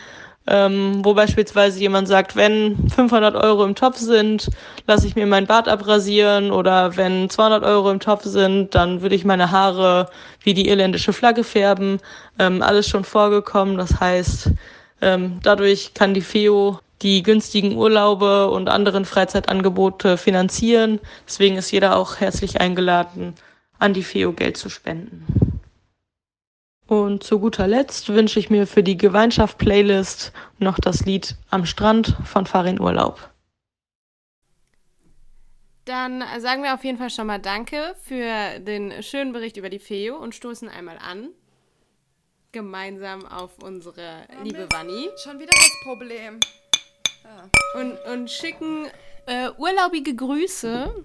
ähm, wo beispielsweise jemand sagt, wenn 500 Euro im Topf sind, lasse ich mir mein Bart abrasieren oder wenn 200 Euro im Topf sind, dann würde ich meine Haare wie die irländische Flagge färben. Ähm, alles schon vorgekommen. Das heißt, ähm, dadurch kann die Feo die günstigen Urlaube und anderen Freizeitangebote finanzieren. Deswegen ist jeder auch herzlich eingeladen, an die FEO Geld zu spenden. Und zu guter Letzt wünsche ich mir für die Gemeinschaft-Playlist noch das Lied Am Strand von Farin Urlaub. Dann sagen wir auf jeden Fall schon mal Danke für den schönen Bericht über die FEO und stoßen einmal an. Gemeinsam auf unsere oh, liebe Wanni. Schon wieder das Problem. Ja. Und, und schicken äh, urlaubige Grüße.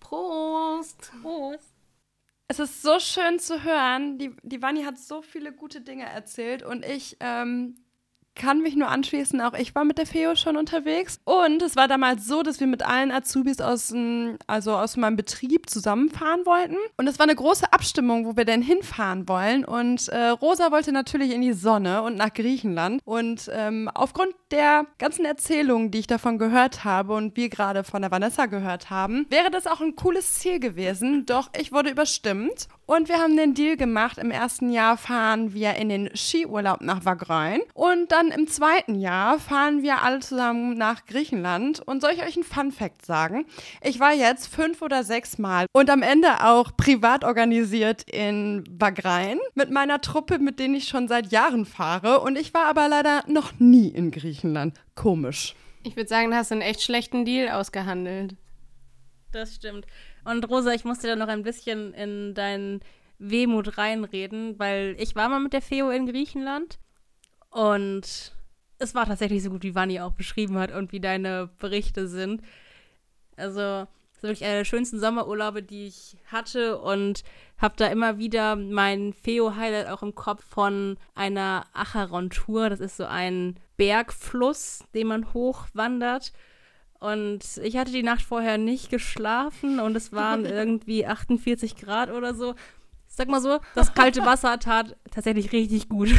Prost! Prost! Es ist so schön zu hören. Die, die Vanni hat so viele gute Dinge erzählt und ich ähm, kann mich nur anschließen. Auch ich war mit der FEO schon unterwegs. Und es war damals so, dass wir mit allen Azubis aus, also aus meinem Betrieb zusammenfahren wollten. Und es war eine große Abstimmung, wo wir denn hinfahren wollen. Und äh, Rosa wollte natürlich in die Sonne und nach Griechenland. Und ähm, aufgrund der ganzen Erzählungen, die ich davon gehört habe und wir gerade von der Vanessa gehört haben, wäre das auch ein cooles Ziel gewesen. Doch ich wurde überstimmt. Und wir haben den Deal gemacht. Im ersten Jahr fahren wir in den Skiurlaub nach Wagrain. Und dann im zweiten Jahr fahren wir alle zusammen nach Griechenland. Und soll ich euch einen Fun Fact sagen? Ich war jetzt fünf oder sechs Mal und am Ende auch privat organisiert in Wagrain mit meiner Truppe, mit denen ich schon seit Jahren fahre. Und ich war aber leider noch nie in Griechenland. Komisch. Ich würde sagen, du hast einen echt schlechten Deal ausgehandelt. Das stimmt. Und Rosa, ich musste da noch ein bisschen in deinen Wehmut reinreden, weil ich war mal mit der Feo in Griechenland und es war tatsächlich so gut, wie Vanni auch beschrieben hat und wie deine Berichte sind. Also, es ist wirklich einer der schönsten Sommerurlaube, die ich hatte und habe da immer wieder mein Feo-Highlight auch im Kopf von einer Acheron-Tour. Das ist so ein Bergfluss, den man hochwandert. Und ich hatte die Nacht vorher nicht geschlafen und es waren (laughs) irgendwie 48 Grad oder so. sag mal so, das kalte Wasser tat tatsächlich richtig gut.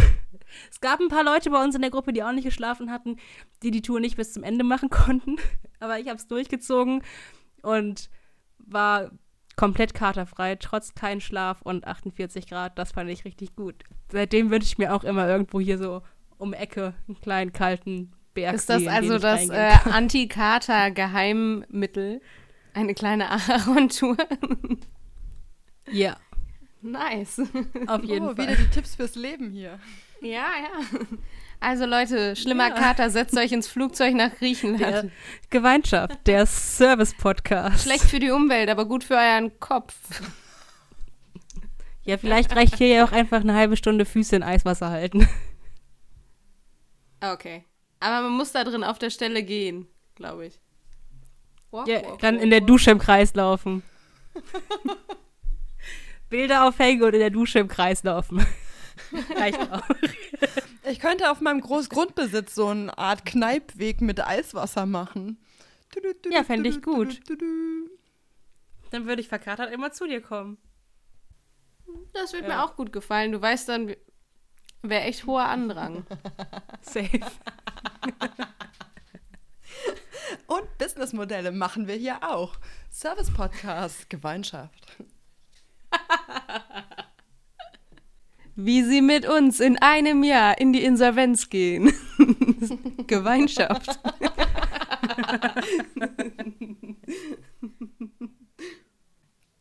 Es gab ein paar Leute bei uns in der Gruppe, die auch nicht geschlafen hatten, die die Tour nicht bis zum Ende machen (laughs) konnten. Aber ich habe es durchgezogen und war komplett katerfrei, trotz kein Schlaf und 48 Grad. Das fand ich richtig gut. Seitdem wünsche ich mir auch immer irgendwo hier so um Ecke einen kleinen kalten Berg Ist das also das äh, Anti-Kater-Geheimmittel? Eine kleine Aaron-Tour? ja. Nice. Auf jeden oh, Fall. wieder die Tipps fürs Leben hier. Ja, ja. Also Leute, schlimmer ja. Kater, setzt euch ins Flugzeug nach Griechenland. Der Gemeinschaft, der Service-Podcast. Schlecht für die Umwelt, aber gut für euren Kopf. Ja, vielleicht reicht hier ja auch einfach eine halbe Stunde Füße in Eiswasser halten. Okay. Aber man muss da drin auf der Stelle gehen, glaube ich. Walk, ja, walk, dann walk, in der Dusche im Kreis laufen. (laughs) Bilder aufhängen und in der Dusche im Kreis laufen. Reicht auch. Ich könnte auf meinem Großgrundbesitz so eine Art Kneipweg mit Eiswasser machen. Ja, fände ich gut. Dann würde ich verkatert immer zu dir kommen. Das wird Ja. mir auch gut gefallen. Du weißt dann, wäre echt hoher Andrang. Safe. Und Businessmodelle machen wir hier auch. Service-Podcast, Gemeinschaft. (laughs) Wie sie mit uns in einem Jahr in die Insolvenz gehen. (laughs) Gemeinschaft. (laughs)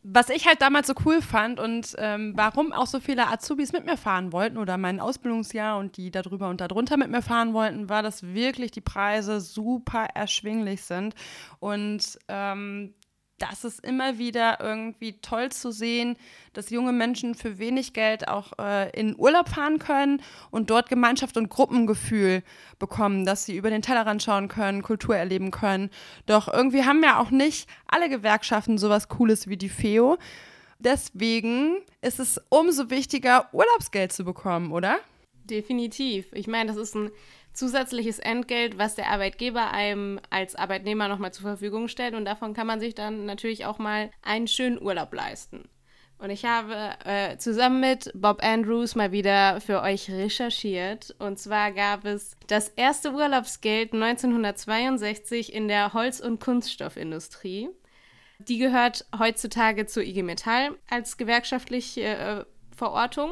Was ich halt damals so cool fand und ähm, warum auch so viele Azubis mit mir fahren wollten oder mein Ausbildungsjahr und die darüber und darunter mit mir fahren wollten, war, dass wirklich die Preise super erschwinglich sind und ähm, das ist immer wieder irgendwie toll zu sehen, dass junge Menschen für wenig Geld auch äh, in Urlaub fahren können und dort Gemeinschaft und Gruppengefühl bekommen, dass sie über den Tellerrand schauen können, Kultur erleben können. Doch irgendwie haben ja auch nicht alle Gewerkschaften sowas Cooles wie die FEO. Deswegen ist es umso wichtiger, Urlaubsgeld zu bekommen, oder? Definitiv. Ich meine, das ist ein zusätzliches Entgelt, was der Arbeitgeber einem als Arbeitnehmer nochmal zur Verfügung stellt. Und davon kann man sich dann natürlich auch mal einen schönen Urlaub leisten. Und ich habe äh, zusammen mit Bob Andrews mal wieder für euch recherchiert. Und zwar gab es das erste Urlaubsgeld 1962 in der Holz- und Kunststoffindustrie. Die gehört heutzutage zur IG Metall als gewerkschaftliche äh, Verortung.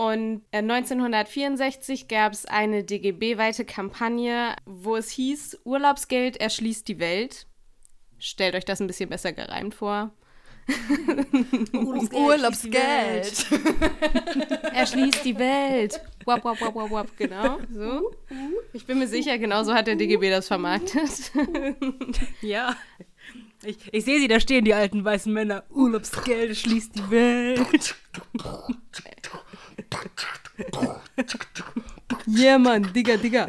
Und äh, 1964 gab es eine DGB-weite Kampagne, wo es hieß, Urlaubsgeld erschließt die Welt. Stellt euch das ein bisschen besser gereimt vor. Urlaubsgeld. Erschließt die (laughs) Welt. Wap, wap, wap, wap, wap. Genau, so. Ich bin mir sicher, genau so hat der DGB das vermarktet. (laughs) Ja. Ich, ich sehe sie da stehen, die alten weißen Männer. Urlaubsgeld schließt die Welt. (laughs) Yeah, Mann, Digga, Digga.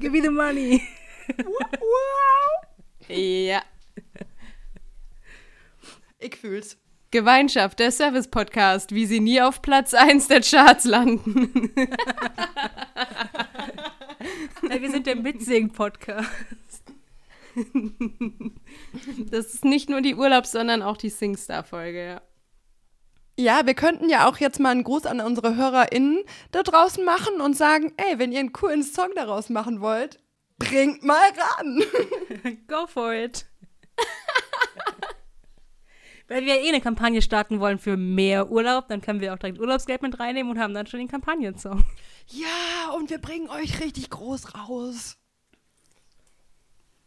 Give me the money. Ja. Ich fühl's. Gemeinschaft, der Service-Podcast, wie sie nie auf Platz 1 der Charts landen. Ey, wir sind der Mitsingen-Podcast. Das ist nicht nur die Urlaubs-, sondern auch die Singstar-Folge, ja. Ja, wir könnten ja auch jetzt mal einen Gruß an unsere HörerInnen da draußen machen und sagen, ey, wenn ihr einen coolen Song daraus machen wollt, bringt mal ran. (laughs) Go for it. (laughs) Weil wir eh eine Kampagne starten wollen für mehr Urlaub, dann können wir auch direkt Urlaubsgeld mit reinnehmen und haben dann schon den Kampagnensong. Ja, und wir bringen euch richtig groß raus.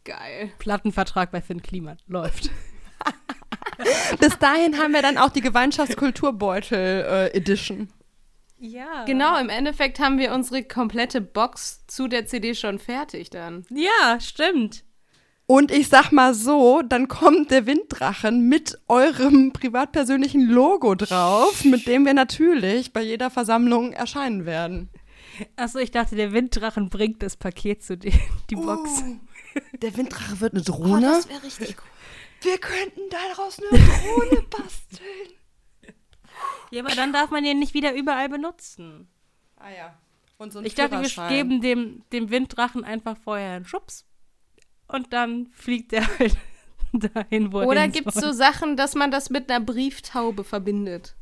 Geil. Plattenvertrag bei Finn Kliman. Läuft. (laughs) Bis dahin haben wir dann auch die Gemeinschaftskulturbeutel äh, Edition. Ja. Genau, im Endeffekt haben wir unsere komplette Box zu der CD schon fertig dann. Ja, stimmt. Und ich sag mal so, dann kommt der Winddrachen mit eurem privatpersönlichen Logo drauf, mit dem wir natürlich bei jeder Versammlung erscheinen werden. Achso, ich dachte, der Winddrachen bringt das Paket zu dir, die Box. Uh, der Winddrache wird eine Drohne. wäre richtig cool. Wir könnten daraus eine Drohne (laughs) basteln. Ja, aber dann darf man den nicht wieder überall benutzen. Ah ja. Und so ein Ich dachte, wir geben dem, dem Winddrachen einfach vorher einen Schubs und dann fliegt er halt (laughs) dahin, wo er Oder gibt es so Sachen, dass man das mit einer Brieftaube verbindet?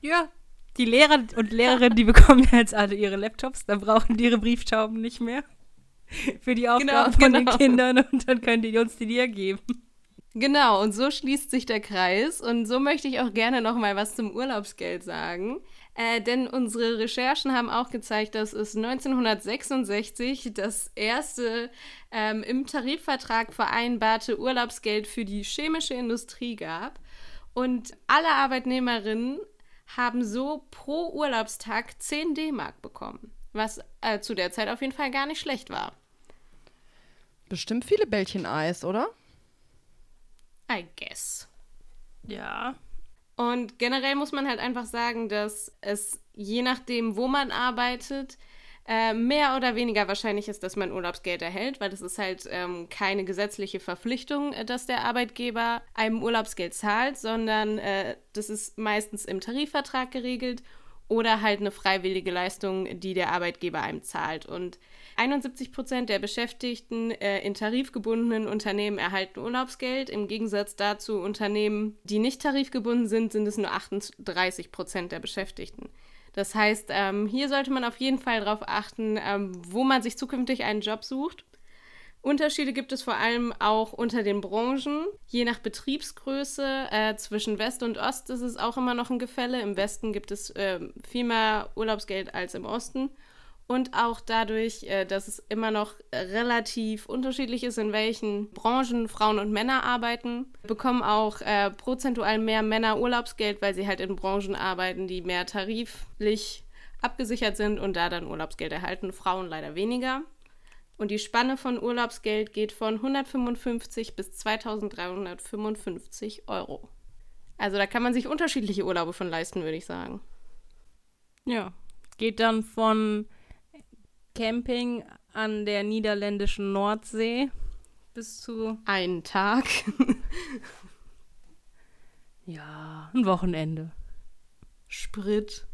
Ja, die Lehrer und Lehrerinnen, die bekommen ja jetzt alle ihre Laptops, dann brauchen die ihre Brieftauben nicht mehr für die Aufgaben von den genau. Kindern und dann können die uns die dir geben. Genau, und so schließt sich der Kreis. Und so möchte ich auch gerne noch mal was zum Urlaubsgeld sagen. Äh, denn unsere Recherchen haben auch gezeigt, dass es 1966 das erste ähm, im Tarifvertrag vereinbarte Urlaubsgeld für die chemische Industrie gab. Und alle Arbeitnehmerinnen haben so pro Urlaubstag 10 D-Mark bekommen. Was äh, zu der Zeit auf jeden Fall gar nicht schlecht war. Bestimmt viele Bällchen Eis, oder? I guess. Ja. Und generell muss man halt einfach sagen, dass es je nachdem, wo man arbeitet, äh, mehr oder weniger wahrscheinlich ist, dass man Urlaubsgeld erhält, weil es ist halt ähm, keine gesetzliche Verpflichtung, äh, dass der Arbeitgeber einem Urlaubsgeld zahlt, sondern äh, das ist meistens im Tarifvertrag geregelt oder halt eine freiwillige Leistung, die der Arbeitgeber einem zahlt. Und 71 Prozent der Beschäftigten äh, in tarifgebundenen Unternehmen erhalten Urlaubsgeld. Im Gegensatz dazu Unternehmen, die nicht tarifgebunden sind, sind es nur 38 Prozent der Beschäftigten. Das heißt, ähm, hier sollte man auf jeden Fall darauf achten, ähm, wo man sich zukünftig einen Job sucht. Unterschiede gibt es vor allem auch unter den Branchen. Je nach Betriebsgröße äh, zwischen West und Ost ist es auch immer noch ein Gefälle. Im Westen gibt es äh, viel mehr Urlaubsgeld als im Osten. Und auch dadurch, äh, dass es immer noch relativ unterschiedlich ist, in welchen Branchen Frauen und Männer arbeiten, bekommen auch äh, prozentual mehr Männer Urlaubsgeld, weil sie halt in Branchen arbeiten, die mehr tariflich abgesichert sind und da dann Urlaubsgeld erhalten. Frauen leider weniger. Und die Spanne von Urlaubsgeld geht von 155 bis 2355 Euro. Also da kann man sich unterschiedliche Urlaube von leisten, würde ich sagen. Ja, geht dann von Camping an der niederländischen Nordsee bis zu einen Tag. (laughs) ja, ein Wochenende. Sprit.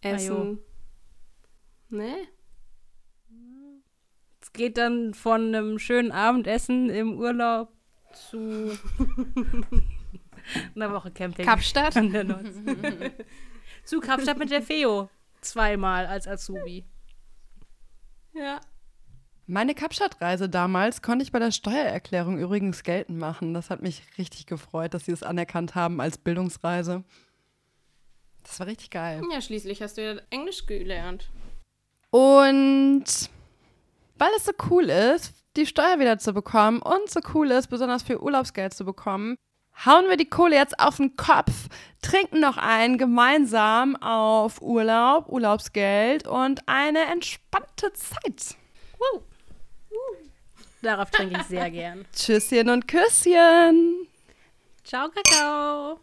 Essen. Ne? Es geht dann von einem schönen Abendessen im Urlaub zu (laughs) einer Woche Camping. Kapstadt? An der Nordsee. (laughs) zu Kapstadt mit der Feo. Zweimal als Azubi. Ja. Meine Kapstadt-Reise damals konnte ich bei der Steuererklärung übrigens geltend machen. Das hat mich richtig gefreut, dass sie es anerkannt haben als Bildungsreise. Das war richtig geil. Ja, schließlich hast du ja Englisch gelernt. Und weil es so cool ist, die Steuer wieder zu bekommen und so cool ist, besonders viel Urlaubsgeld zu bekommen, hauen wir die Kohle jetzt auf den Kopf, trinken noch ein gemeinsam auf Urlaub, Urlaubsgeld und eine entspannte Zeit. Woo. Darauf trinke ich sehr gern. (laughs) Tschüsschen und Küsschen. Ciao, Kakao.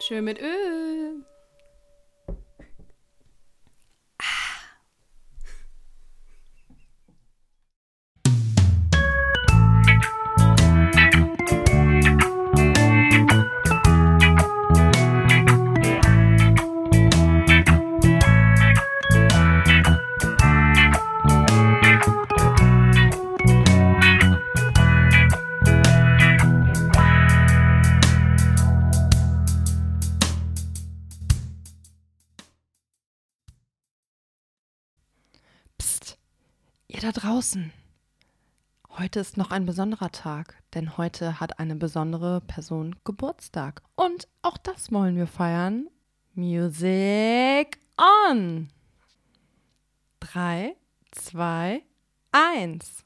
Schön mit Öl. Ihr da draußen. Heute ist noch ein besonderer Tag, denn heute hat eine besondere Person Geburtstag. Und auch das wollen wir feiern. Music on! Drei, zwei, eins.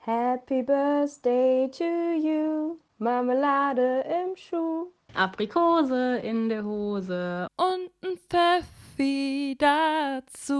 Happy Birthday to you, Marmelade im Schuh. Aprikose in der Hose. Und ein Pfeffi dazu.